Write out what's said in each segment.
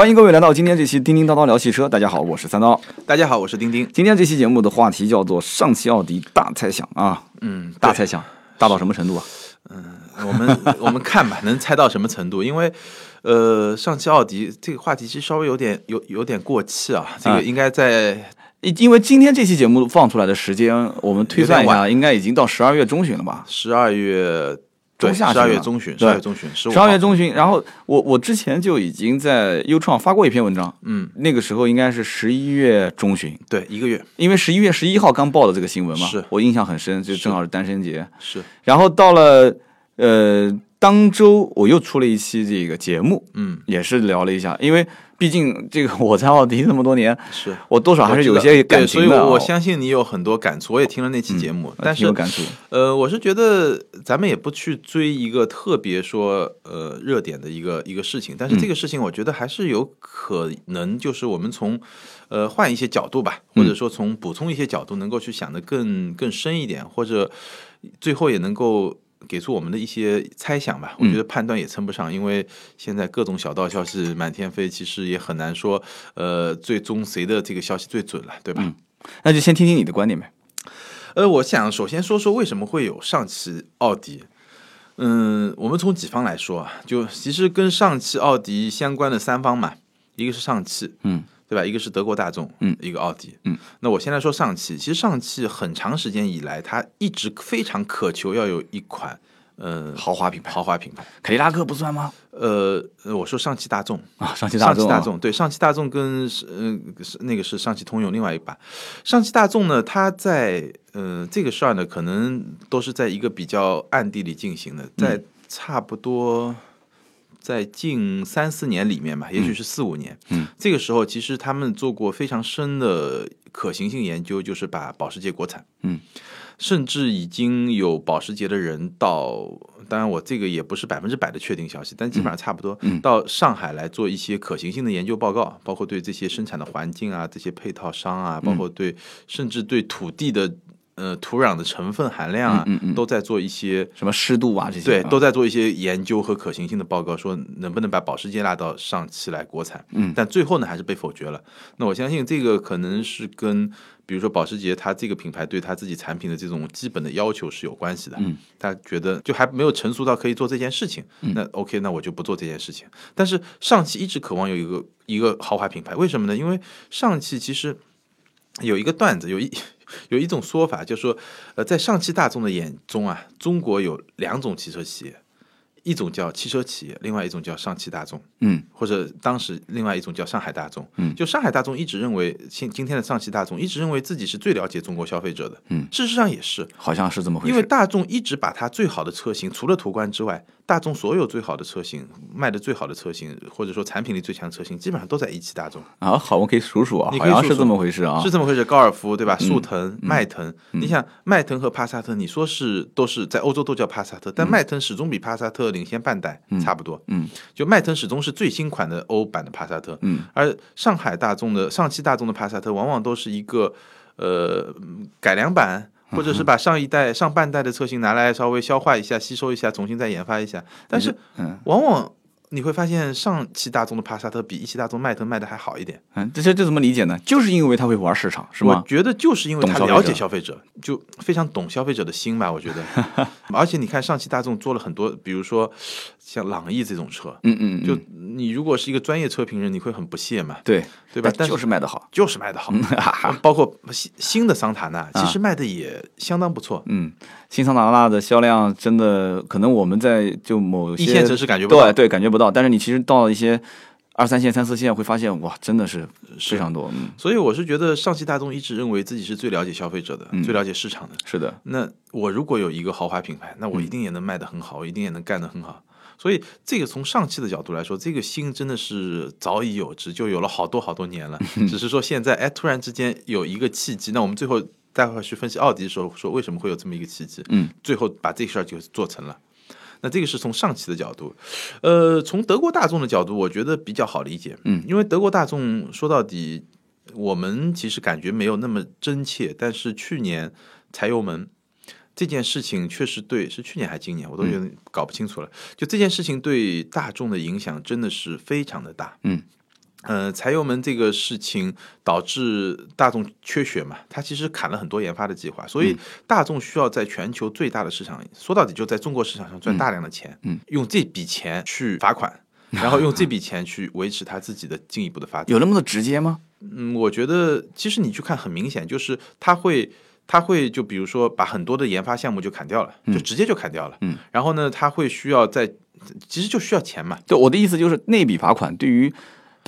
欢迎各位来到今天这期叮叮叨叨聊汽车。大家好，我是三刀。大家好，我是丁丁。今天这期节目的话题叫做上汽奥迪大猜想啊，嗯，大猜想大到什么程度啊？嗯我们 我们看吧，能猜到什么程度？因为，呃，上汽奥迪这个话题其实稍微有点有有点过气啊。这个应该在，因因为今天这期节目放出来的时间，我们推算一下，应该已经到十二月中旬了吧？十二月中下旬十二月中旬，十二月中旬，十十二月中旬，然后我我之前就已经在优创发过一篇文章，嗯，那个时候应该是十一月中旬，对，一个月。因为十一月十一号刚报的这个新闻嘛，是。我印象很深，就正好是单身节。是，然后到了呃当周，我又出了一期这个节目，嗯，也是聊了一下，因为毕竟这个我在奥迪这么多年，是。我多少还是有些感情的所。以我我相信你有很多感触，我也听了那期节目，嗯但是有感触。呃，我是觉得咱们也不去追一个特别说呃热点的一个一个事情，但是这个事情我觉得还是有可能，就是我们从呃换一些角度吧，或者说从补充一些角度，能够去想的更更深一点，或者最后也能够。给出我们的一些猜想吧，我觉得判断也称不上，因为现在各种小道消息满天飞，其实也很难说，呃，最终谁的这个消息最准了，对吧？那就先听听你的观点呗。呃，我想首先说说为什么会有上汽奥迪。嗯，我们从几方来说啊，就其实跟上汽奥迪相关的三方嘛，一个是上汽，嗯，对吧？一个是德国大众，嗯，一个奥迪，嗯。那我先来说上汽，其实上汽很长时间以来，它一直非常渴求要有一款，呃，豪华品牌，豪华品牌。凯迪拉克不算吗？呃，呃我说上汽大众，啊，上汽大众上，汽大众对上汽大众跟是呃是那个是上汽通用另外一版，上汽大众呢，它在呃这个事儿呢，可能都是在一个比较暗地里进行的，在差不多在近三四年里面吧，也许是四五年，嗯，这个时候其实他们做过非常深的可行性研究，就是把保时捷国产，嗯。甚至已经有保时捷的人到，当然我这个也不是百分之百的确定消息，但基本上差不多，嗯。到上海来做一些可行性的研究报告，包括对这些生产的环境啊、这些配套商啊，包括对甚至对土地的呃土壤的成分含量啊，都在做一些什么湿度啊这些，对，啊都在做一些研究和可行性的报告，说能不能把保时捷拉到上汽来国产。嗯但最后呢，还是被否决了。那我相信这个可能是跟，比如说保时捷它这个品牌对它自己产品的这种基本的要求是有关系的。嗯，他觉得就还没有成熟到可以做这件事情。嗯那 OK，那我就不做这件事情。但是上汽一直渴望有一个一个豪华品牌，为什么呢？因为上汽其实有一个段子，有一有一种说法，就是说，呃，在上汽大众的眼中啊，中国有两种汽车企业，一种叫汽车企业，另外一种叫上汽大众，嗯或者当时另外一种叫上海大众。嗯就上海大众一直认为，现今天的上汽大众一直认为自己是最了解中国消费者的。嗯，事实上也是，好像是这么回事。因为大众一直把它最好的车型，除了途观之外，大众所有最好的车型卖的最好的车型，或者说产品力最强的车型，基本上都在一汽大众。啊，好，我可以数数啊，好像是这么回事啊。是这么回事。高尔夫对吧？速腾、迈腾，你想迈腾和帕萨特，你说是都是在欧洲都叫帕萨特，但迈腾始终比帕萨特领先半代，差不多。嗯，就迈腾始终是最新款的欧版的帕萨特，嗯，而上海大众的上汽大众的帕萨特，往往都是一个呃改良版。或者是把上一代、上半代的车型拿来稍微消化一下、吸收一下，重新再研发一下，但是嗯。往往你会发现上汽大众的帕萨特比一汽大众迈腾卖的还好一点。嗯，这这这怎么理解呢？就是因为他会玩市场，是吗？我觉得就是因为他了解消费者就非常懂消费者的心吧。我觉得，而且你看上汽大众做了很多，比如说像朗逸这种车，嗯嗯，嗯就你如果是一个专业车评人，你会很不屑嘛，对对吧？但就是卖的好。就是卖的好，包括新新的桑塔纳，其实卖的也相当不错。嗯，新桑塔纳的销量真的可能我们在就某些一线城市感觉不到对对感觉不到，但是你其实到一些二三线、三四线会发现，哇，真的是非常多。嗯，所以我是觉得上汽大众一直认为自己是最了解消费者的，最了解市场的。是的，那我如果有一个豪华品牌，那我一定也能卖得很好，我一定也能干得很好。所以这个从上汽的角度来说，这个心真的是早已有之，就有了好多好多年了。只是说现在哎，突然之间有一个契机，那我们最后待会儿去分析奥迪的时候，说为什么会有这么一个奇迹？嗯，最后把这个事儿就做成了。那这个是从上汽的角度，呃，从德国大众的角度，我觉得比较好理解。嗯，因为德国大众说到底，我们其实感觉没有那么真切，但是去年柴油门这件事情确实对，是去年还今年，我都有点搞不清楚了。就这件事情对大众的影响真的是非常的大。嗯，呃，柴油门这个事情导致大众缺血嘛，它其实砍了很多研发的计划，所以大众需要在全球最大的市场，说到底就在中国市场上赚大量的钱，嗯，用这笔钱去罚款，然后用这笔钱去维持它自己的进一步的发展。有那么的直接吗？嗯，我觉得其实你去看，很明显就是它会。他会就比如说把很多的研发项目就砍掉了，就直接就砍掉了。嗯，然后呢，他会需要在，其实就需要钱嘛。对，我的意思就是那笔罚款对于。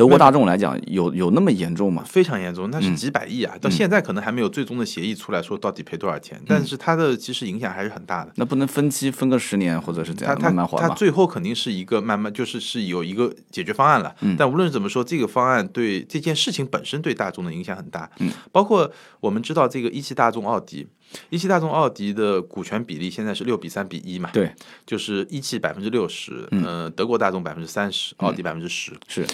德国大众来讲，有有那么严重吗？非常严重，那是几百亿啊！到现在可能还没有最终的协议出来说到底赔多少钱，但是它的其实影响还是很大的。那不能分期分个十年或者是怎样慢慢还吗？它最后肯定是一个慢慢就是是有一个解决方案了。但无论怎么说，这个方案对这件事情本身对大众的影响很大。嗯，包括我们知道这个一汽大众奥迪，一汽大众奥迪的股权比例现在是六比三比一嘛？对，就是一汽百分之六十，嗯，德国大众百分之三十，奥迪百分之十，是。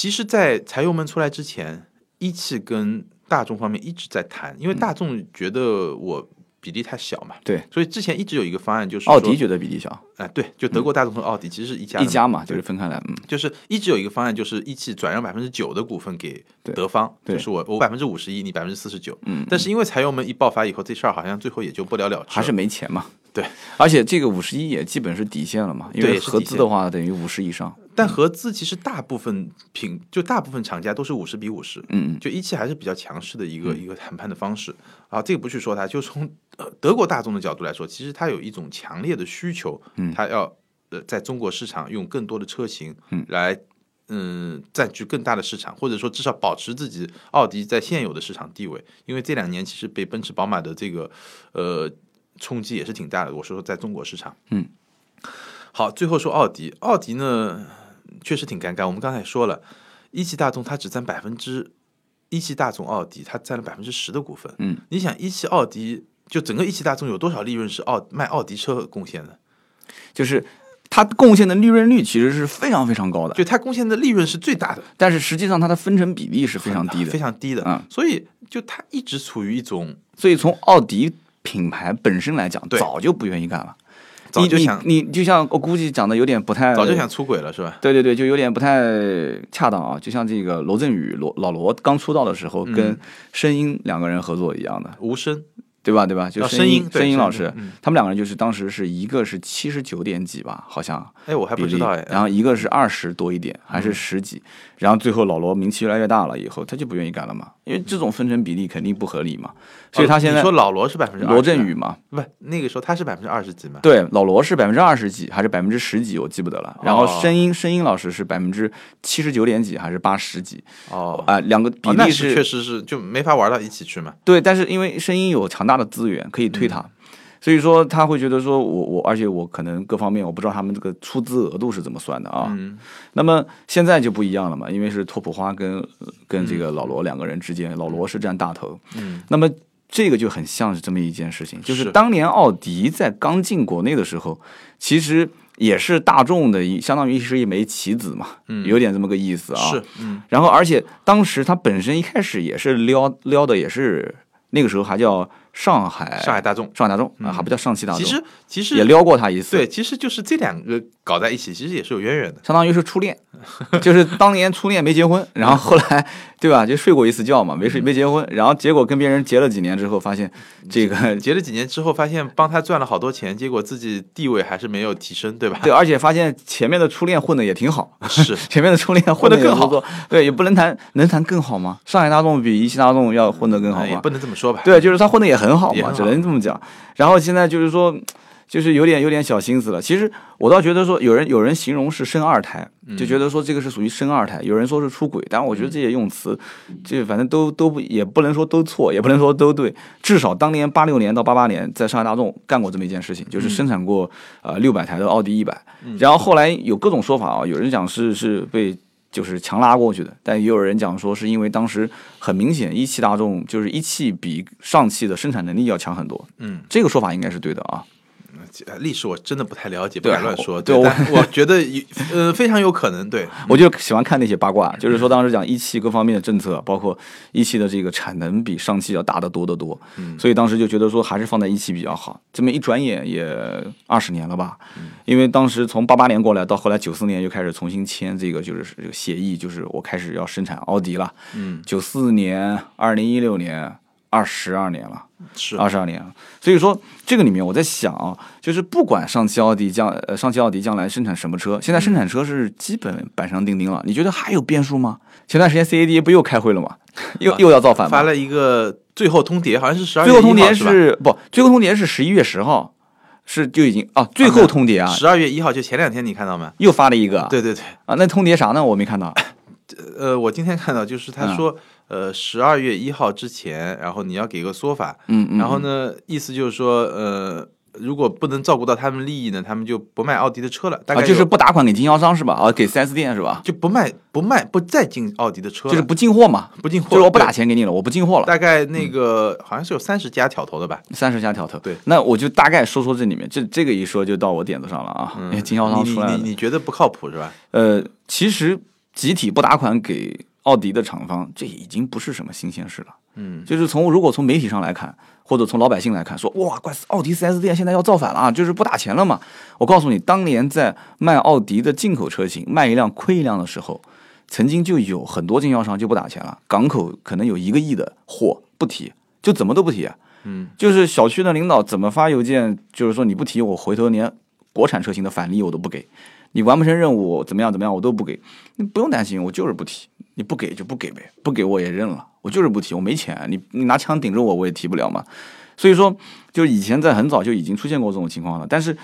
其实，在柴油门出来之前，一汽跟大众方面一直在谈，因为大众觉得我比例太小嘛，对，所以之前一直有一个方案，就是奥迪觉得比例小，哎，对，就德国大众和奥迪其实是一家一家嘛，就是分开来，嗯，就是一直有一个方案，就是一汽转让百分之九的股份给德方，就是我我百分之五十一，你百分之四十九，嗯，但是因为柴油门一爆发以后，这事儿好像最后也就不了了之，还是没钱嘛，对，而且这个五十一也基本是底线了嘛，因为合资的话等于五十以上。但合资其实大部分品就大部分厂家都是五十比五十，嗯就一汽还是比较强势的一个一个谈判的方式。啊。这个不去说它，就从德国大众的角度来说，其实它有一种强烈的需求，嗯，它要呃在中国市场用更多的车型，嗯，来嗯占据更大的市场，或者说至少保持自己奥迪在现有的市场地位。因为这两年其实被奔驰、宝马的这个呃冲击也是挺大的。我说说在中国市场，嗯，好，最后说奥迪，奥迪呢？确实挺尴尬。我们刚才说了，一汽大众它只占百分之，一汽大众奥迪它占了百分之十的股份。嗯，你想一汽奥迪就整个一汽大众有多少利润是奥卖奥迪车贡献的？就是它贡献的利润率其实是非常非常高的，就它贡献的利润是最大的，但是实际上它的分成比例是非常低的，非常低的。嗯，所以就它一直处于一种，所以从奥迪品牌本身来讲，早就不愿意干了。早就想你就像我估计讲的有点不太，早就想出轨了是吧？对对对，就有点不太恰当啊，就像这个罗振宇罗老罗刚出道的时候跟声音两个人合作一样的，无声。对吧？对吧？就声音，声音老师，他们两个人就是当时是一个是七十九点几吧，好像。哎，我还不知道哎。然后一个是二十多一点，还是十几。然后最后老罗名气越来越大了以后，他就不愿意干了嘛，因为这种分成比例肯定不合理嘛。所以他现在说老罗是百分之罗振宇嘛？不，那个时候他是百分之二十几嘛？对，老罗是百分之二十几还是百分之十几？我记不得了。然后声音声音老师是百分之七十九点几还是八十几？哦啊，两个比例是确实是就没法玩到一起去嘛。对，但是因为声音有强大的资源可以推他。所以说他会觉得说，我我，而且我可能各方面我不知道他们这个出资额度是怎么算的啊。嗯。那么现在就不一样了嘛，因为是拓普花跟跟这个老罗两个人之间，老罗是占大头。嗯。那么这个就很像是这么一件事情，就是是当年奥迪在刚进国内的时候，其实也是大众的一，相当于是一枚棋子嘛，嗯有点这么个意思啊。是。嗯。然后，而且当时它本身一开始也是撩撩的，也是那个时候还叫。上海上海大众，上海大众啊，还不叫上汽大众。其实其实也撩过他一次。对，其实就是这两个搞在一起，其实也是有渊源的。相当于是初恋，就是当年初恋没结婚，然后后来对吧，就睡过一次觉嘛，没睡没结婚，然后结果跟别人结了几年之后，发现这个结了几年之后，发现帮他赚了好多钱，结果自己地位还是没有提升，对吧？对，而且发现前面的初恋混的也挺好，是 前面的初恋混的更好，对，也不能谈能谈更好吗？上海大众比一汽大众要混得更好吗？也不能这么说吧。对，就是他混的也很好也嘛，只能这么讲。然后现在就是说，就是有点有点小心思了。其实我倒觉得说，有人有人形容是生二胎，就觉得说这个是属于生二胎。有人说是出轨，但我觉得这些用词，这反正都都不也不能说都错，也不能说都对。至少当年八六年到八八年，在上海大众干过这么一件事情，就是生产过呃六百台的奥迪一百。然后后来有各种说法啊，有人讲是是被。就是强拉过去的，但也有人讲说是因为当时很明显一汽大众就是一汽比上汽的生产能力要强很多，嗯，这个说法应该是对的啊。呃历史我真的不太了解，不敢乱说。我对我我觉得有呃非常有可能，对，我就喜欢看那些八卦，就是说当时讲一汽各方面的政策，包括一汽的这个产能比上汽要大得多得多，所以当时就觉得说还是放在一汽比较好。这么一转眼也二十年了吧，因为当时从八八年过来到后来九四年又开始重新签这个就是这个协议，就是我开始要生产奥迪了。嗯，九四年、二零一六年，二十二年了。是二十二年了。所以说这个里面我在想啊，就是不管上汽奥迪将呃上汽奥迪将来生产什么车，现在生产车是基本板上钉钉了。你觉得还有变数吗？前段时间 CADA 不又开会了吗？又又要造反吗？发了一个最后通牒，好像是十二最后通牒是是不？最后通牒是十一月十号，是就已经啊，最后通牒啊，十二月一号，就前两天你看到没？又发了一个。对对对，啊，那通牒啥呢？我没看到。呃，我今天看到就是嗯他说，呃，十二月一号之前，然后你要给个说法，嗯嗯。然后呢，意思就是说，呃，如果不能照顾到他们利益呢，他们就不卖奥迪的车了，大概啊，就是不打款给经销商是吧？啊，给四 S 店是吧？就不卖不卖不再进奥迪的车，就是不进货嘛，不进货，就是我不打。钱给你了，我不进货了。大概那个好像是有三十家挑头的吧，三十家挑头，对，那我就大概说说这里面，这这个一说就到我点子上了啊，经销商出来你你，你觉得不靠谱是吧？呃，其实集体不打款给奥迪的厂方，这已经不是什么新鲜事了。嗯，就是从如果从媒体上来看，或者从老百姓来看，说哇，怪奥迪 4S 店现在要造反了啊，就是不打钱了嘛。我告诉你，当年在卖奥迪的进口车型，卖一辆亏一辆的时候，曾经就有很多经销商就不打钱了，港口可能有一个亿的货不提，就怎么都不提。嗯，就是小区的领导怎么发邮件，就是说你不提，我回头连国产车型的返利我都不给，你完不成任务怎么样怎么样我都不给，你不用担心，我就是不提，你不给就不给呗，不给我也认了，我就是不提，我没钱，你你拿枪顶着我我也提不了嘛。所以说，就以前在很早就已经出现过这种情况了，但是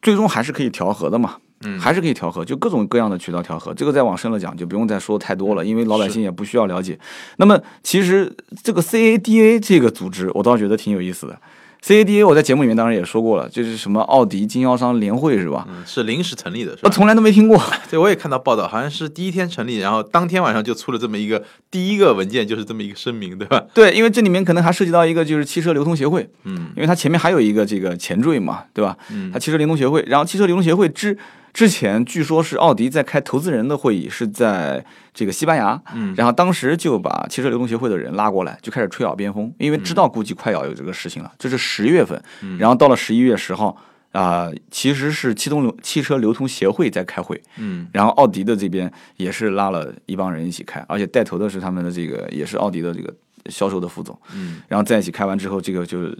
最终还是可以调和的嘛。嗯还是可以调和，就各种各样的渠道调和。这个再往深了讲，就不用再说太多了，因为老百姓也不需要了解。那么，其实这个 CADA 这个组织，我倒觉得挺有意思的。CADA 我在节目里面当然也说过了，就是什么奥迪经销商联会是吧？嗯，是临时成立的，是吧？我从来都没听过。对，我也看到报道，好像是第一天成立，然后当天晚上就出了这么一个第一个文件，就是这么一个声明，对吧？对，因为这里面可能还涉及到一个就是汽车流通协会，嗯因为它前面还有一个这个前缀嘛，对吧？嗯它汽车流通协会，然后汽车流通协会之之前，据说是奥迪在开投资人的会议，是在这个西班牙，嗯。然后当时就把汽车流通协会的人拉过来，就开始吹耳边风，因为知道估计快要有这个事情了，这是十月份，嗯。然后到了十一月十号。啊、其实是汽通流汽车流通协会在开会，嗯。然后奥迪的这边也是拉了一帮人一起开，而且带头的是他们的这个也是奥迪的这个销售的副总，嗯。然后在一起开完之后，这个就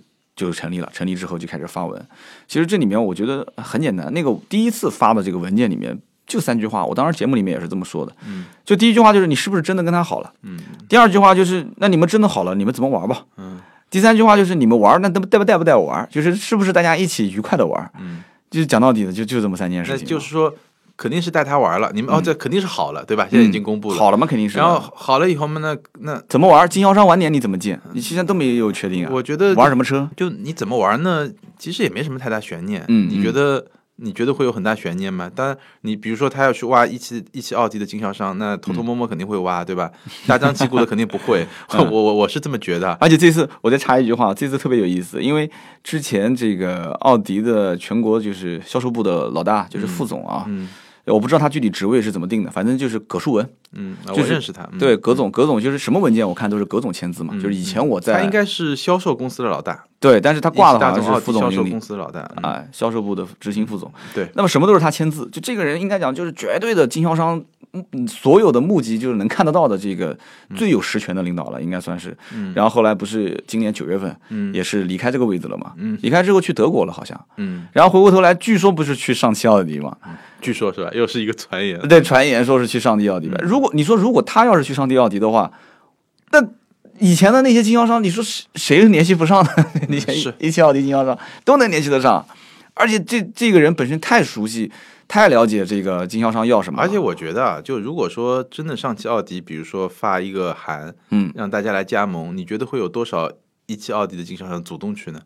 就成立了。成立之后就开始发文。其实这里面我觉得很简单，那个第一次发的这个文件里面就三句话，我当时节目里面也是这么说的。嗯，就第一句话就是你是不是真的跟他好了？嗯第二句话就是那你们真的好了，你们怎么玩吧？嗯第三句话就是你们玩，那带不带不带不带我玩？就是是不是大家一起愉快的玩？嗯，就是讲到底的就就这么三件事情嘛。就是说肯定是带他玩了，你们、哦，这肯定是好了，对吧？现在已经公布了，嗯好了吗？肯定是。然后好了以后嘛，那那怎么玩？经销商晚点你怎么进？你现在都没有确定啊。我觉得玩什么车？就你怎么玩呢？其实也没什么太大悬念。嗯你觉得你觉得会有很大悬念吗？当然，你比如说他要去挖一汽一汽奥迪的经销商，那偷偷摸摸肯定会挖，对吧？大张旗鼓的肯定不会。我我我是这么觉得。而且这次我再插一句话，这次特别有意思，因为之前这个奥迪的全国就是销售部的老大，就是副总啊，嗯我不知道他具体职位是怎么定的，反正就是葛树文，嗯，啊就认识他。嗯对，葛总，葛总就是什么文件我看都是葛总签字嘛，就是以前我在他应该是销售公司的老大，对，但是他挂的一汽大好像是副总经理售公司的老大。嗯啊，销售部的执行副总。对，那么什么都是他签字，就这个人应该讲就是绝对的经销商，嗯，嗯所有的目击就是能看得到的这个最有实权的领导了，应该算是。嗯然后后来不是今年九月份，嗯也是离开这个位置了嘛，嗯离开之后去德国了好像，嗯，然后回过头来，据说不是去上汽奥迪嘛？据说是吧？又是一个传言。对，传言说是去上帝奥迪嗯呗。如果你说如果他要是去上帝奥迪的话，那以前的那些经销商，你说谁谁是联系不上呢？那些是一汽奥迪经销商都能联系得上，而且这这个人本身太熟悉、太了解这个经销商要什么，而且我觉得啊，就如果说真的上汽奥迪，比如说发一个函，嗯，让大家来加盟，你觉得会有多少一汽奥迪的经销商主动去呢？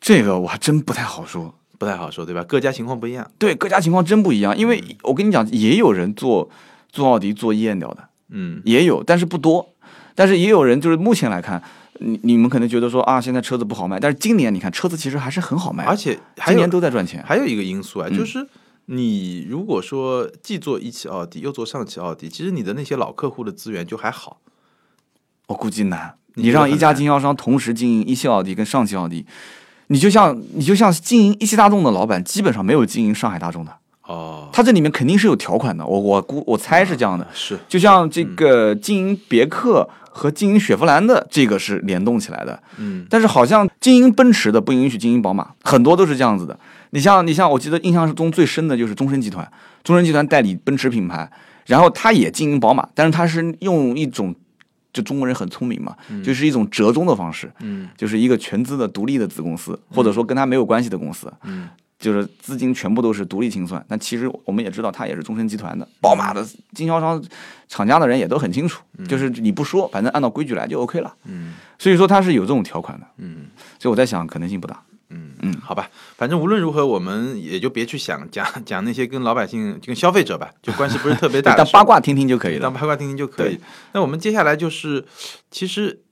这个我还真不太好说。不太好说，对吧？各家情况不一样。对，各家情况真不一样，因为我跟你讲，也有人做做奥迪做厌掉的，嗯也有，但是不多。但是也有人就是目前来看，你你们可能觉得说啊，现在车子不好卖，但是今年你看车子其实还是很好卖，而且还今年都在赚钱。还有一个因素啊，就是你如果说既做一汽奥迪又做上汽奥迪，其实你的那些老客户的资源就还好。我估计难，你你让一家经销商同时经营一汽奥迪跟上汽奥迪，你就像你就像经营一汽大众的老板，基本上没有经营上海大众的，哦，它这里面肯定是有条款的。我我估我猜是这样的，是。就像这个经营别克和经营雪佛兰的这个是联动起来的，嗯，但是好像经营奔驰的不允许经营宝马，很多都是这样子的。你像你像，我记得印象中最深的就是中升集团，中升集团代理奔驰品牌，然后他也经营宝马，但是他是用一种，就中国人很聪明嘛，就是一种折中的方式，嗯。就是一个全资的独立的子公司，或者说跟他没有关系的公司，嗯就是资金全部都是独立清算。但其实我们也知道，他也是中升集团的，宝马的经销商、厂家的人也都很清楚，就是你不说，反正按照规矩来就 OK 了。嗯所以说他是有这种条款的，嗯所以我在想可能性不大。嗯嗯好吧，反正无论如何，我们也就别去想讲讲那些跟老百姓、跟消费者吧，就关系不是特别大的当八卦听听就可以当了。八卦听听就可以。那我们接下来就是，其实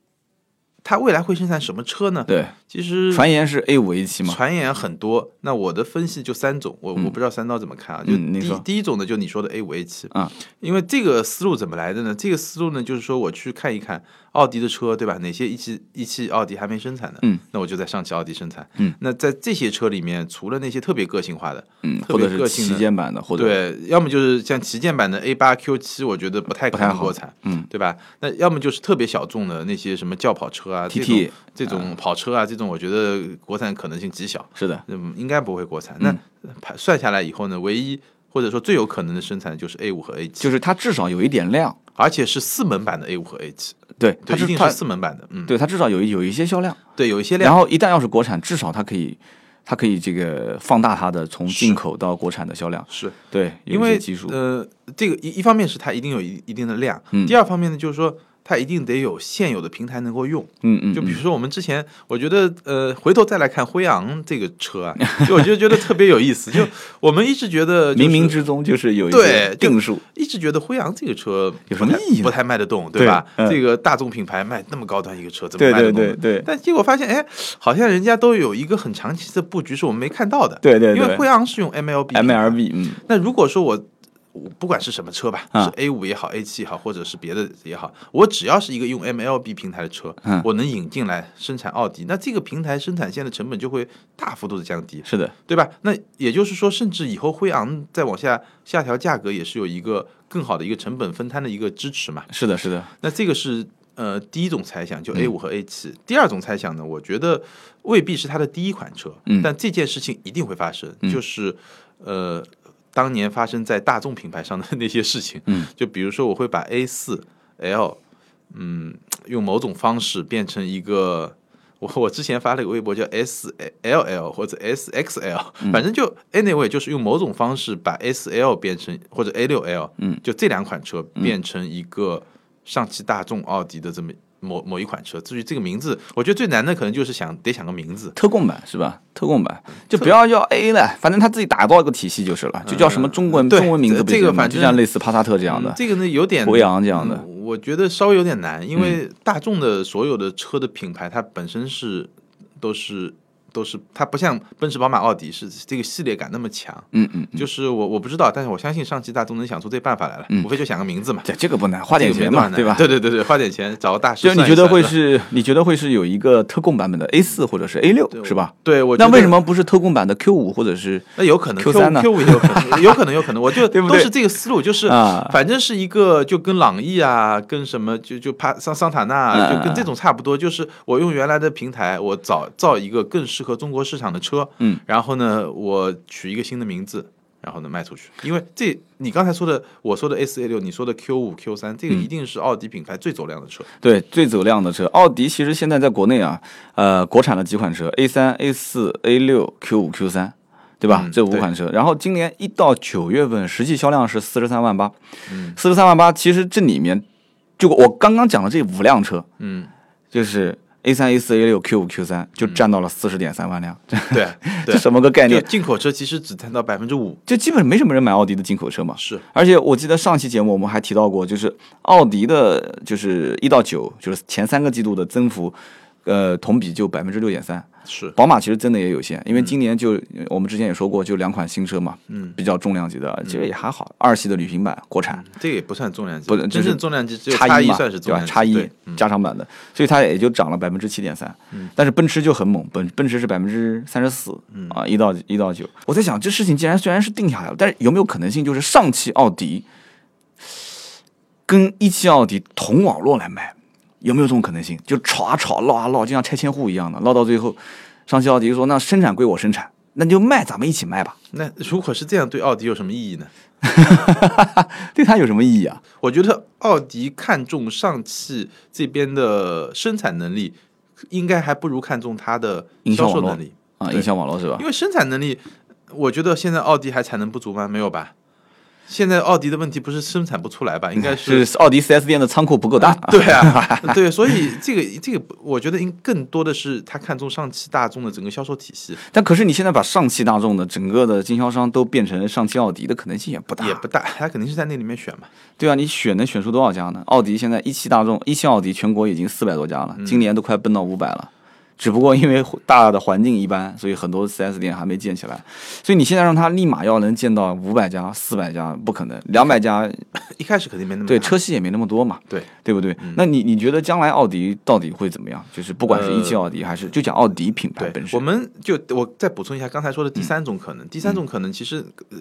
它未来会生产什么车呢？对，其实传言是 A 五 A 七嘛，传言很多，那我的分析就三种，我我不知道三刀怎么看啊？就第第一种呢，就你说的 A 五 A 七啊，因为这个思路怎么来的呢？这个思路呢，就是说我去看一看奥迪的车，对吧？哪些一汽一汽奥迪还没生产的，嗯，那我就在上汽奥迪生产，嗯，那在这些车里面，除了那些特别个性化的，嗯，特或者是别个性旗舰版的，或者对，要么就是像旗舰版的 A 八 Q 七，我觉得不太可不太好。能国产，嗯，对吧？那要么就是特别小众的那些什么轿跑车啊 TT 这种这种跑车啊，这种我觉得国产可能性极小，是的，嗯，应该不会国产。那排算下来以后呢，唯一或者说最有可能的生产就是 A 五和 A 七，就是它至少有一点量，而且是四门版的 A 五和 A 七，对，它，一定是四门版的，嗯，对它至少有有一些销量，对，有一些量，然后一旦要是国产，至少它可以它可以这个放大它的从进口到国产的销量，是。对，因为技术，呃，这个一一方面是它一定有一一定的量，嗯。第二方面呢，就是说它一定得有现有的平台能够用。嗯嗯，嗯就比如说我们之前，我觉得呃，回头再来看辉昂这个车啊，就我就觉得特别有意思。就我们一直觉得、就是，冥冥之中就是有一对些定数，一直觉得辉昂这个车有什么意义不太卖得动，对吧？嗯这个大众品牌卖那么高端一个车，怎么卖得动对？对对对但结果发现，哎，好像人家都有一个很长期的布局，是我们没看到的。对对对因为辉昂是用 MLB 品牌 MLB，嗯，那如果说我我不管是什么车吧，啊是 A 五也好，A 七也好，或者是别的也好，我只要是一个用 MLB 平台的车，嗯。我能引进来生产奥迪，那这个平台生产线的成本就会大幅度的降低，是的，对吧？那也就是说，甚至以后辉昂再往下下调价格，也是有一个更好的一个成本分摊的一个支持嘛。是的，是的，那这个是呃第一种猜想，就嗯。A 五和 A 七、第二种猜想呢，我觉得未必是它的第一款车，嗯。但这件事情一定会发生，就是呃当年发生在大众品牌上的那些事情，嗯，就比如说我会把 A 四 L，嗯，用某种方式变成一个。我我之前发了个微博叫 S L L 或者 S X L，、反正就 anyway 就是用某种方式把 S L 变成或者 A 六 L，嗯，就这两款车变成一个上汽大众奥迪的这么某某一款车。至于这个名字，我觉得最难的可能就是想得想个名字。特供版是吧？特供版就不要叫 A 了，反正他自己打造一个体系就是了，就叫什么中文嗯中文名字这个反正就像类似帕萨特这样的，嗯这个呢有点博洋这样的嗯我觉得稍微有点难，因为大众的所有的车的品牌，它本身是都是都是它不像奔驰、宝马、奥迪是这个系列感那么强。嗯嗯，就是我我不知道，但是我相信上汽大众能想出这办法来了，无非就想个名字嘛，这这个不难，花点钱嘛，对吧？对对对对，花点钱找个大师就。你觉得会是？你觉得会是有一个特供版本的 A 四或者是 A 六是吧？对，我那为什么不是特供版的 Q 五或者是那有可能 Q 三呢 Q 五也有可能，有可能有可能，我就都是这个思路，就是啊反正是一个就跟朗逸啊，跟什么就就帕桑桑塔纳就跟这种差不多，就是我用原来的平台，我找造一个更适合中国市场的车，嗯，然后呢，我取一个新的名字。然后呢，卖出去，因为这你刚才说的，我说的 A 四 A 六，你说的 Q 五 Q 三，这个一定是奥迪品牌最走量的车。对最走量的车？奥迪其实现在在国内啊，呃，国产的几款车 A 三、A 四、A 六、Q 五、Q 三，对吧？嗯这五款车，然后今年一到九月份，实际销量是四十三万八，嗯四十三万八，其实这里面就我刚刚讲的这五辆车，嗯就是 A 三、A 四、A 六、Q 五、Q 三就占到了四十点三万辆，对 对这，什么个概念？进口车其实只占到百分之五，就基本没什么人买奥迪的进口车嘛。是而且我记得上期节目我们还提到过，就是奥迪的，就是一到九，就是前三个季度的增幅，呃，同比就百分之六点三。是，宝马其实真的也有限，因为今年就、我们之前也说过，就两款新车嘛，嗯，比较重量级的，其实也还好。二系的旅行版国产，这个也不算重量级，不就是真正重量级只有叉一嘛，算是重量？级，对吧叉一加长版的，所以它也就涨了百分之七点三。但是奔驰就很猛，奔奔驰是百分之三十四嗯啊，一到一到九。我在想，这事情既然虽然是定下来了，但是有没有可能性就是上汽奥迪跟一汽奥迪同网络来卖？有没有这种可能性？就吵啊吵，闹啊闹，就像拆迁户一样的，闹到最后，上汽奥迪说：“那生产归我生产，那就卖咱们一起卖吧。那如果是这样，对奥迪有什么意义呢？” 对他有什么意义啊？我觉得奥迪看重上汽这边的生产能力，应该还不如看重它的营销售能力。啊，对影响网络是吧因？为生产能力，我觉得现在奥迪还产能不足吗？没有吧？现在奥迪的问题不是生产不出来吧？应该是是奥迪 4S 店的仓库不够大。对啊，对，所以这个这个，我觉得应更多的是他看中上汽大众的整个销售体系，但可是你现在把上汽大众的整个的经销商都变成上汽奥迪的可能性也不大，也不大，他肯定是在那里面选嘛。对啊，你选能选出多少家呢？奥迪现在一汽大众、一汽奥迪全国已经四百多家了，今年都快奔到五百了。只不过因为大的环境一般，所以很多 4S 店还没建起来。所以你现在让他立马要能建到五百家、四百家，不可能。两百家，一开始肯定没那么对车系也没那么多嘛，对对不对？那你你觉得将来奥迪到底会怎么样？就是不管是一汽奥迪还是就讲奥迪品牌本，身，我们就我再补充一下刚才说的第三种可能。第三种可能其实，呃，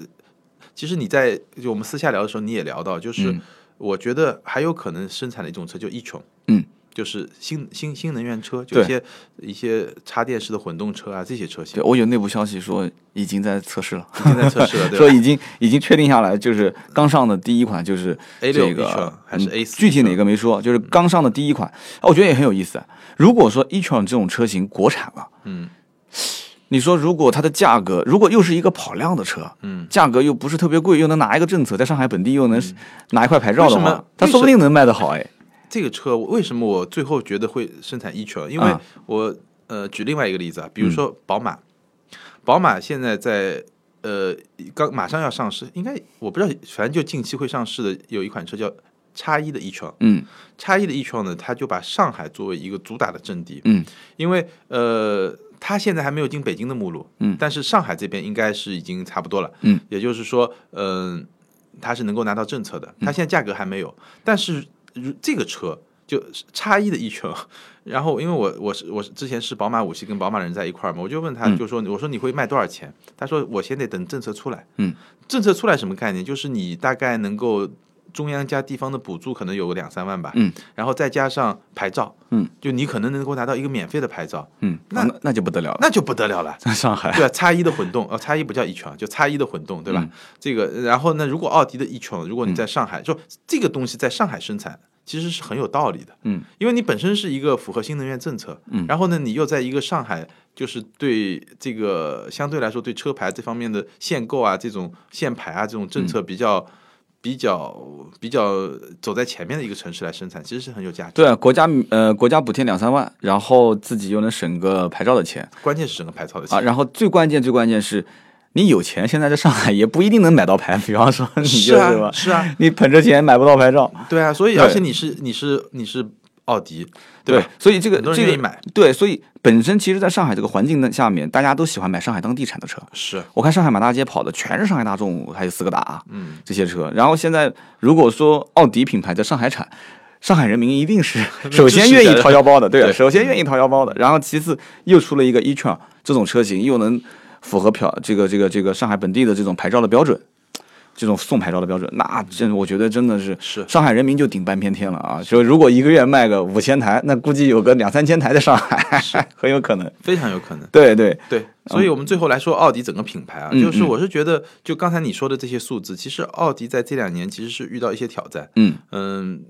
其实你在就我们私下聊的时候，你也聊到，就是嗯我觉得还有可能生产的一种车就嗯，就是新新新能源车，就一些一些插电式的混动车啊这些车型。对，我有内部消息说已经在测试了。已经在测试了，对说已经已经确定下来，就是刚上的第一款就是 A6 这个 e-tron 还是嗯 A4 具体哪个没说，就是刚上的第一款，啊我觉得也很有意思。如果说 e-tron 这种车型国产了，嗯。你说如果它的价格，如果又是一个跑量的车，嗯，价格又不是特别贵，又能拿一个政策，在上海本地又能拿一块牌照的话它说不定能卖得好哎。这个车为什么我最后觉得会生产 e-tron？因为啊。我呃举另外一个例子啊，比如说宝马，宝马现在在呃刚马上要上市，应该我不知道，反正就近期会上市的有一款车叫叉一的 e-tron，嗯。叉一的 e-tron 呢，它就把上海作为一个主打的阵地，嗯。因为呃它现在还没有进北京的目录，嗯。但是上海这边应该是已经差不多了，嗯，也就是说，嗯、它是能够拿到政策的，它现在价格还没有，但是如这个车就是叉一的 e-tron，然后因为我我是我是之前是宝马五系跟宝马人在一块儿嘛，我就问他，就说我说你会卖多少钱？他说我先得等政策出来，嗯，政策出来什么概念？就是你大概能够。中央加地方的补助可能有个两三万吧，嗯，然后再加上牌照，嗯，就你可能能够拿到一个免费的牌照，嗯，那那那就不得了了，那就不得了了。在 上海，对啊，叉一的混动，呃，叉一不叫 e-tron，就叉一的混动，对吧？嗯。这个，然后呢，如果奥迪的 e-tron，如果你在上海，就这个东西在上海生产，其实是很有道理的，嗯，因为你本身是一个符合新能源政策，嗯。然后呢，你又在一个上海，就是对这个相对来说对车牌这方面的限购啊，这种限牌啊这种政策比较。比较比较走在前面的一个城市来生产，其实是很有价值。对啊，国家呃国家补贴两三万，然后自己又能省个牌照的钱。关键是省个牌照的钱。啊，然后最关键最关键是，你有钱，现在在上海也不一定能买到牌，比方说你是就是吧啊，，是啊，你捧着钱买不到牌照，对啊，所以而且你是你是你是奥迪，对吧？所以这个这个买，对，所以本身其实，在上海这个环境的下面，大家都喜欢买上海当地产的车。是，我看上海满大街跑的全是上海大众，还有斯柯达嗯，这些车。然后现在如果说奥迪品牌在上海产，上海人民一定是 首先愿意掏腰包的，对，对首先愿意掏腰包的。然后其次又出了一个 e-tron 这种车型，又能符合漂这个这个这个上海本地的这种牌照的标准。这种送牌照的标准，那真我觉得真的是是。上海人民就顶半边天了啊！就如果一个月卖个五千台，那估计有个两三千台在上海，很有可能。非常有可能。对对，对，所以我们最后来说奥迪整个品牌啊，嗯就是我是觉得，就刚才你说的这些数字，其实奥迪在这两年其实是遇到一些挑战，嗯，嗯，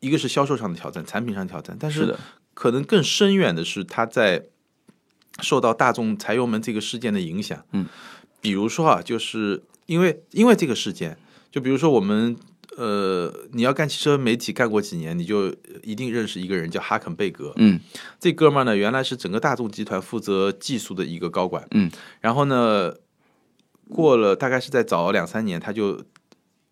一个是销售上的挑战，产品上的挑战，但是可能更深远的是它在受到大众柴油门这个事件的影响，嗯，比如说啊，就是因为因为这个事件，就比如说我们呃，你要干汽车媒体干过几年，你就一定认识一个人叫哈肯贝格。嗯，这哥们儿呢，原来是整个大众集团负责技术的一个高管。嗯，然后呢，过了大概是在早两三年，他就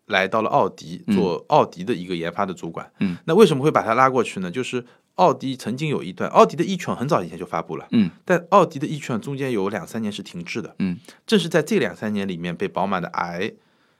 来到了奥迪做奥迪的一个研发的主管。嗯，那为什么会把他拉过去呢？就是奥迪曾经有一段，奥迪的 e 券很早以前就发布了。嗯，但奥迪的 e 券中间有两三年是停滞的。嗯，正是在这两三年里面，被宝马的 i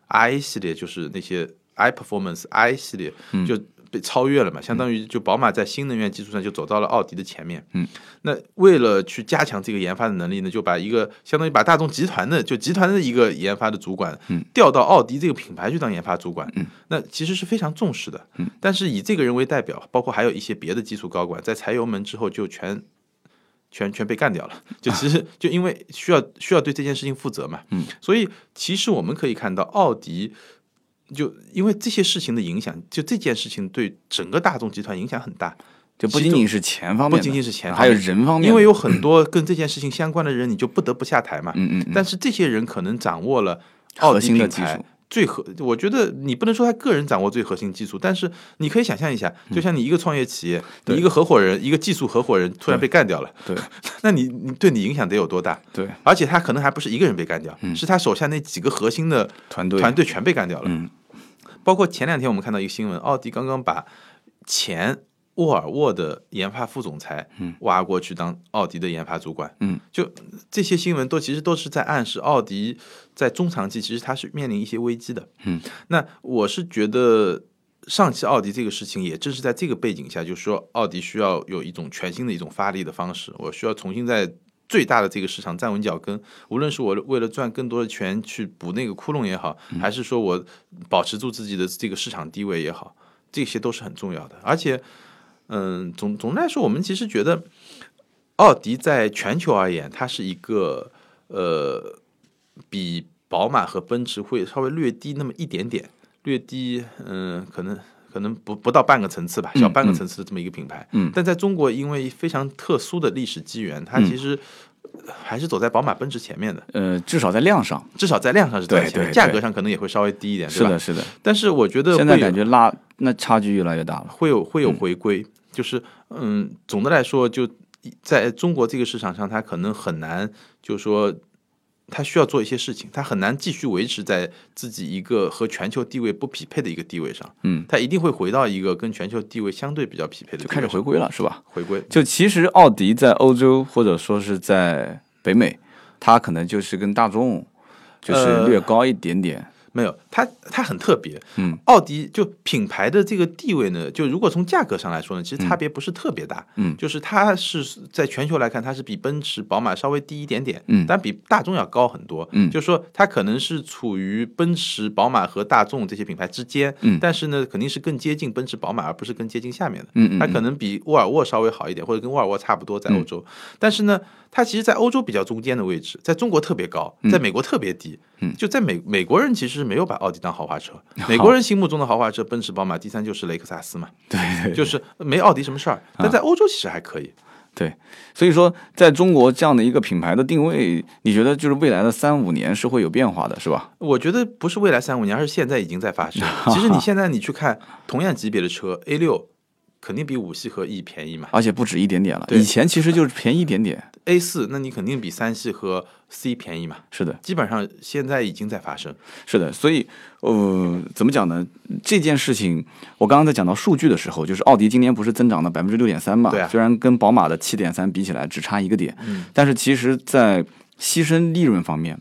i 系列，就是那些 i performance i 系列，就被超越了嘛，相当于就宝马在新能源基础上就走到了奥迪的前面。嗯，那为了去加强这个研发的能力呢，就把一个相当于把大众集团的就集团的一个研发的主管，嗯，调到奥迪这个品牌去当研发主管。嗯，那其实是非常重视的。嗯，但是以这个人为代表，包括还有一些别的技术高管，在踩油门之后就全。全全被干掉了，就其实 就因为需要需要对这件事情负责嘛，嗯，所以其实我们可以看到，奥迪就因为这些事情的影响，就这件事情对整个大众集团影响很大，就不仅仅是钱方面，不仅仅是钱方还有人方面，因为有很多跟这件事情相关的人，你就不得不下台嘛。嗯嗯嗯，但是这些人可能掌握了奥迪核心的品牌技术最核，我觉得你不能说他个人掌握最核心技术，但是你可以想象一下，就像你一个创业企业，嗯你一个合伙人，一个技术合伙人突然被干掉了，对。那你你对你影响得有多大？对。而且他可能还不是一个人被干掉，是他手下那几个核心的团队。团队全被干掉了。嗯。包括前两天我们看到一个新闻，奥迪刚刚把前沃尔沃的研发副总裁挖过去当奥迪的研发主管。嗯，就这些新闻都其实都是在暗示奥迪在中长期其实它是面临一些危机的。嗯，那我是觉得。上汽奥迪这个事情，也正是在这个背景下，就是说，奥迪需要有一种全新的一种发力的方式。我需要重新在最大的这个市场站稳脚跟，无论是我为了赚更多的钱去补那个窟窿也好，还是说我保持住自己的这个市场地位也好，这些都是很重要的。而且，嗯，总总的来说，我们其实觉得奥迪在全球而言，它是一个呃，比宝马和奔驰会稍微略低那么一点点，略低，嗯、可能。可能不不到半个层次吧，小半个层次的这么一个品牌，嗯但在中国，因为非常特殊的历史机缘，它嗯其实还是走在宝马、奔驰前面的，呃，至少在量上，至少在量上是对对对价格上可能也会稍微低一点，是的，？是的。但是我觉得现在感觉拉那差距越来越大了。会有会有回归，就是嗯，总的来说，就在中国这个市场上，它可能很难，就是说。它需要做一些事情，他很难继续维持在自己一个和全球地位不匹配的一个地位上。嗯，他一定会回到一个跟全球地位相对比较匹配的地位，就开始回归了，是吧？回归。就其实奥迪在欧洲或者说是在北美，它可能就是跟大众就是呃略高一点点。没有，它它很特别。嗯，奥迪就品牌的这个地位呢，就如果从价格上来说呢，其实差别不是特别大。嗯就是它是在全球来看，它是比奔驰、宝马稍微低一点点。嗯但比大众要高很多。嗯就是说它可能是处于奔驰、宝马和大众这些品牌之间。嗯但是呢，肯定是更接近奔驰、宝马，而不是更接近下面的。嗯嗯它可能比沃尔沃稍微好一点，或者跟沃尔沃差不多，在欧洲。但是呢，它其实，在欧洲比较中间的位置，在中国特别高，在美国特别低。嗯就在美美国人其实没有把奥迪当豪华车，美国人心目中的豪华车，奔驰、宝马，第三就是雷克萨斯嘛，对对就是没奥迪什么事儿。但在欧洲其实还可以。对，所以说在中国这样的一个品牌的定位，你觉得就是未来的三五年是会有变化的，是吧？我觉得不是未来三五年，而是现在已经在发生。其实你现在你去看同样级别的车，A 六肯定比五系和 E 便宜嘛而且不止一点点了，以前其实就是便宜一点点。A 四那你肯定比三系和 C 便宜嘛。是的，基本上现在已经在发生。是的，所以呃，怎么讲呢？这件事情，我刚刚在讲到数据的时候，就是奥迪今年不是增长了百分之六点三嘛？对啊虽然跟宝马的七点三比起来只差一个点，嗯但是其实，在牺牲利润方面，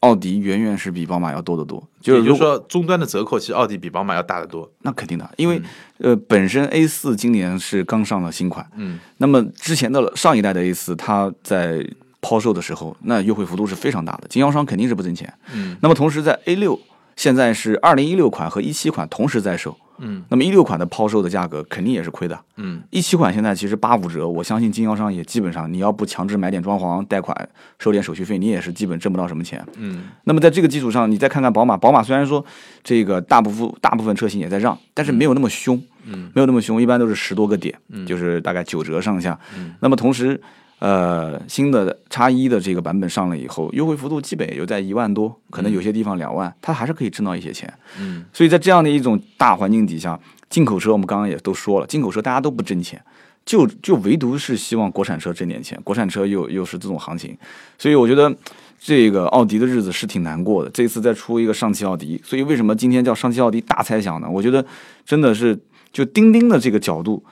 奥迪远远是比宝马要多得多。就是说，终端的折扣其实奥迪比宝马要大得多。那肯定的，因为、呃，本身 A 四今年是刚上了新款，嗯，那么之前的上一代的 A 四，它在抛售的时候，那优惠幅度是非常大的，经销商肯定是不挣钱。嗯，那么同时在 A 六现在是二零一六款和一七款同时在售，嗯，那么一六款的抛售的价格肯定也是亏的，嗯，一七款现在其实八五折，我相信经销商也基本上你要不强制买点装潢、贷款、收点手续费，你也是基本挣不到什么钱。嗯，那么在这个基础上，你再看看宝马，宝马虽然说这个大部分大部分车型也在让，但是没有那么凶，嗯，没有那么凶，一般都是十多个点，就是大概九折上下。嗯。那么同时，呃新的叉一的这个版本上了以后，优惠幅度基本也就在一万多，可能有些地方两万，它还是可以挣到一些钱。嗯，所以在这样的一种大环境底下，进口车我们刚刚也都说了，进口车大家都不挣钱。就就唯独是希望国产车挣点钱，国产车又又是这种行情，所以我觉得这个奥迪的日子是挺难过的。这次再出一个上汽奥迪，所以为什么今天叫上汽奥迪大猜想呢？我觉得真的是就钉钉的这个角度，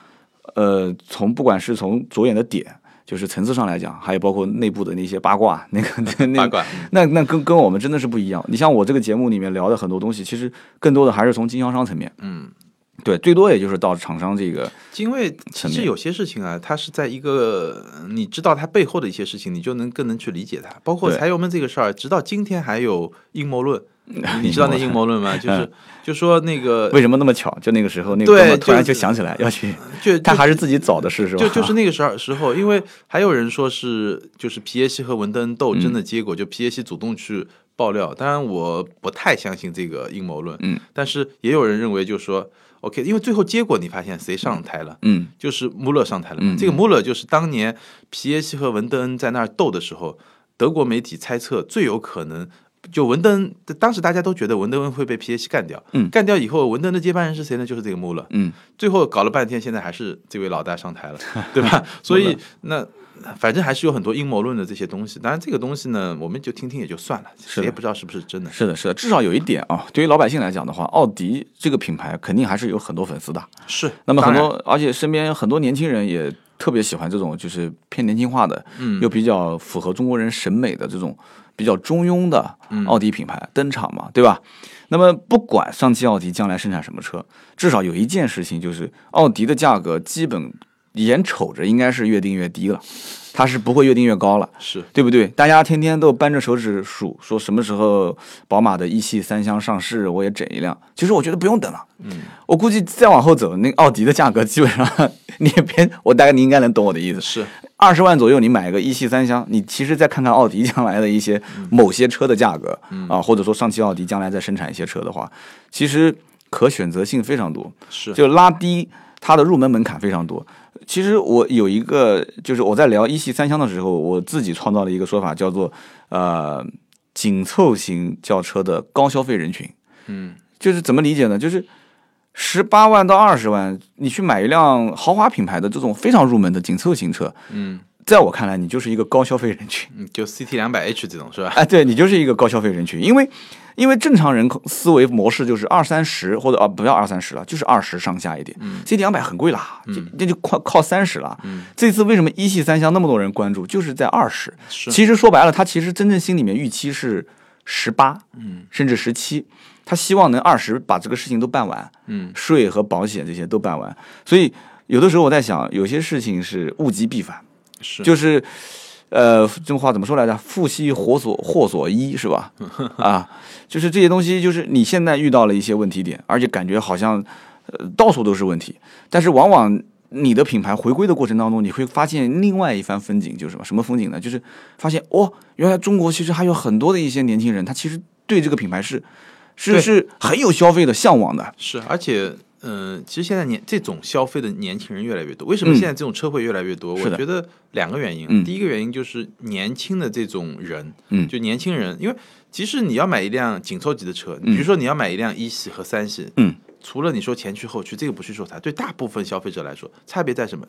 呃，从不管是从着眼的点，就是层次上来讲，还有包括内部的那些八卦，那个 那八卦，那那跟跟我们真的是不一样。你像我这个节目里面聊的很多东西，其实更多的还是从经销商层面，嗯。对，最多也就是到厂商这个，因为其实有些事情啊，它是在一个你知道它背后的一些事情，你就能更能去理解它。包括柴油门这个事儿，直到今天还有阴谋论，你知道那阴谋论吗？就是 就说那个为什么那么巧，就那个时候那个突然就想起来要去，就他还是自己找的事是吧？就就是那个时候时候，因为还有人说是就是皮耶西和文登斗争的结果，就皮耶西主动去爆料。当然我不太相信这个阴谋论，嗯，但是也有人认为就是说。OK，因为最后结果你发现谁上台了？嗯，就是穆勒上台了。这个穆勒就是当年皮耶西和文登恩在那儿斗的时候，德国媒体猜测最有可能就文登，当时大家都觉得文登恩会被皮耶西干掉。嗯，干掉以后，文登的接班人是谁呢？就是这个穆勒。嗯，最后搞了半天，现在还是这位老大上台了，对吧？所以那。反正还是有很多阴谋论的这些东西，当然这个东西呢，我们就听听也就算了，谁也不知道是不是真的。是的，是的，至少有一点啊，对于老百姓来讲的话，奥迪这个品牌肯定还是有很多粉丝的。是，那么很多，而且身边很多年轻人也特别喜欢这种就是偏年轻化的，嗯，又比较符合中国人审美的这种比较中庸的奥迪品牌登场嘛，对吧？那么不管上汽奥迪将来生产什么车，至少有一件事情就是奥迪的价格基本。眼瞅着应该是越定越低了，它是不会越定越高了，是。对不对？大家天天都扳着手指数，说什么时候宝马的一系三厢上市，我也整一辆。其实我觉得不用等了，嗯，我估计再往后走，那奥迪的价格基本上你也别，我大概你应该能懂我的意思，是。二十万左右，你买个一系三厢，你其实再看看奥迪将来的一些某些车的价格啊，或者说上汽奥迪将来再生产一些车的话，其实可选择性非常多，是。就拉低它的入门门槛非常多。其实我有一个，就是我在聊一系三厢的时候，我自己创造了一个说法，叫做呃紧凑型轿车的高消费人群。嗯，就是怎么理解呢？就是十八万到二十万，你去买一辆豪华品牌的这种非常入门的紧凑型车。嗯。在我看来，你就是一个高消费人群，嗯，就 CT 两百 H 这种是吧？哎，对你就是一个高消费人群，因为因为正常人思维模式就是二三十或者啊不要二三十了，就是二十上下一点。CT 两百很贵啦，这这就靠靠三十了。这次为什么一系三厢那么多人关注，就是在二十。其实说白了，他其实真正心里面预期是十八，嗯，甚至十七，他希望能二十把这个事情都办完，嗯，税和保险这些都办完。所以有的时候我在想，有些事情是物极必反。是，就是，呃，这话怎么说来着？富兮祸所祸所依，是吧？啊，就是这些东西，就是你现在遇到了一些问题点，而且感觉好像，呃，到处都是问题。但是往往你的品牌回归的过程当中，你会发现另外一番风景，就是什么？什么风景呢？就是发现，哦，原来中国其实还有很多的一些年轻人，他其实对这个品牌是，是是很有消费的向往的。是，而且。嗯，其实现在年这种消费的年轻人越来越多。为什么现在这种车会越来越多？我觉得两个原因。第一个原因就是年轻的这种人，嗯，就年轻人，因为其实你要买一辆紧凑级的车，比如说你要买一辆一系和三系，嗯，除了你说前驱后驱，这个不去说它，对大部分消费者来说，差别在什么？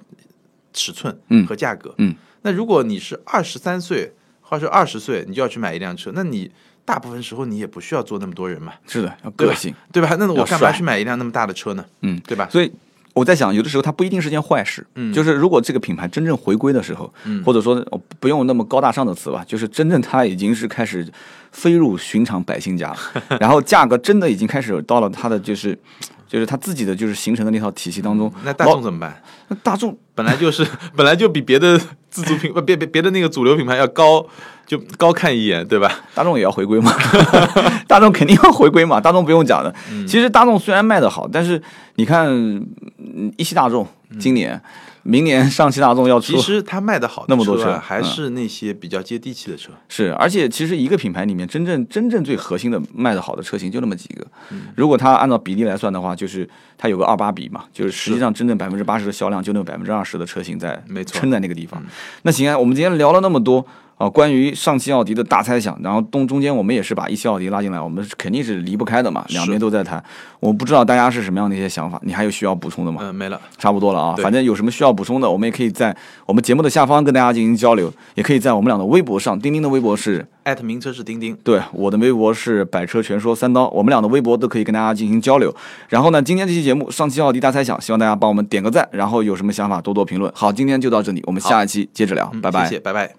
尺寸和价格。嗯，那如果你是二十三岁或者二十岁，你就要去买一辆车，那你。大部分时候你也不需要坐那么多人嘛，是的，要个性，对吧？那我干嘛去买一辆那么大的车呢？嗯，对吧？所以我在想，有的时候它不一定是件坏事。嗯，就是如果这个品牌真正回归的时候，嗯，或者说不用那么高大上的词吧，就是真正它已经是开始飞入寻常百姓家了，然后价格真的已经开始到了它的就是。就是他自己的就是形成的那套体系当中，那大众怎么办？那大众本来就是 本来就比别的自主品 不别别别的那个主流品牌要高，就高看一眼，对吧？大众也要回归嘛，大众肯定要回归嘛，大众不用讲的。其实大众虽然卖的好，但是你看一汽大众今年，明年上汽大众要出其，实它卖的好那么多车还是那些比较接地气的车。是，而且其实一个品牌里面真正真正最核心的卖的好的车型就那么几个。嗯如果它按照比例来算的话，就是它有个二八比嘛，就是实际上真正百分之八十的销量就那百分之二十的车型在没错嗯撑在那个地方。那行啊，我们今天聊了那么多。啊，关于上汽奥迪的大猜想，然后中中间我们也是把一汽奥迪拉进来，我们肯定是离不开的嘛，两边都在谈。我不知道大家是什么样的一些想法，你还有需要补充的吗？嗯，没了。差不多了啊，反正有什么需要补充的，我们也可以在我们节目的下方跟大家进行交流，也可以在我们俩的微博上，钉钉的微博是艾特名车是钉钉，对，我的微博是百车全说三刀，我们俩的微博都可以跟大家进行交流。然后呢，今天这期节目上汽奥迪大猜想，希望大家帮我们点个赞，然后有什么想法多多评论。好，今天就到这里，我们下一期接着聊，拜拜。谢谢，拜拜。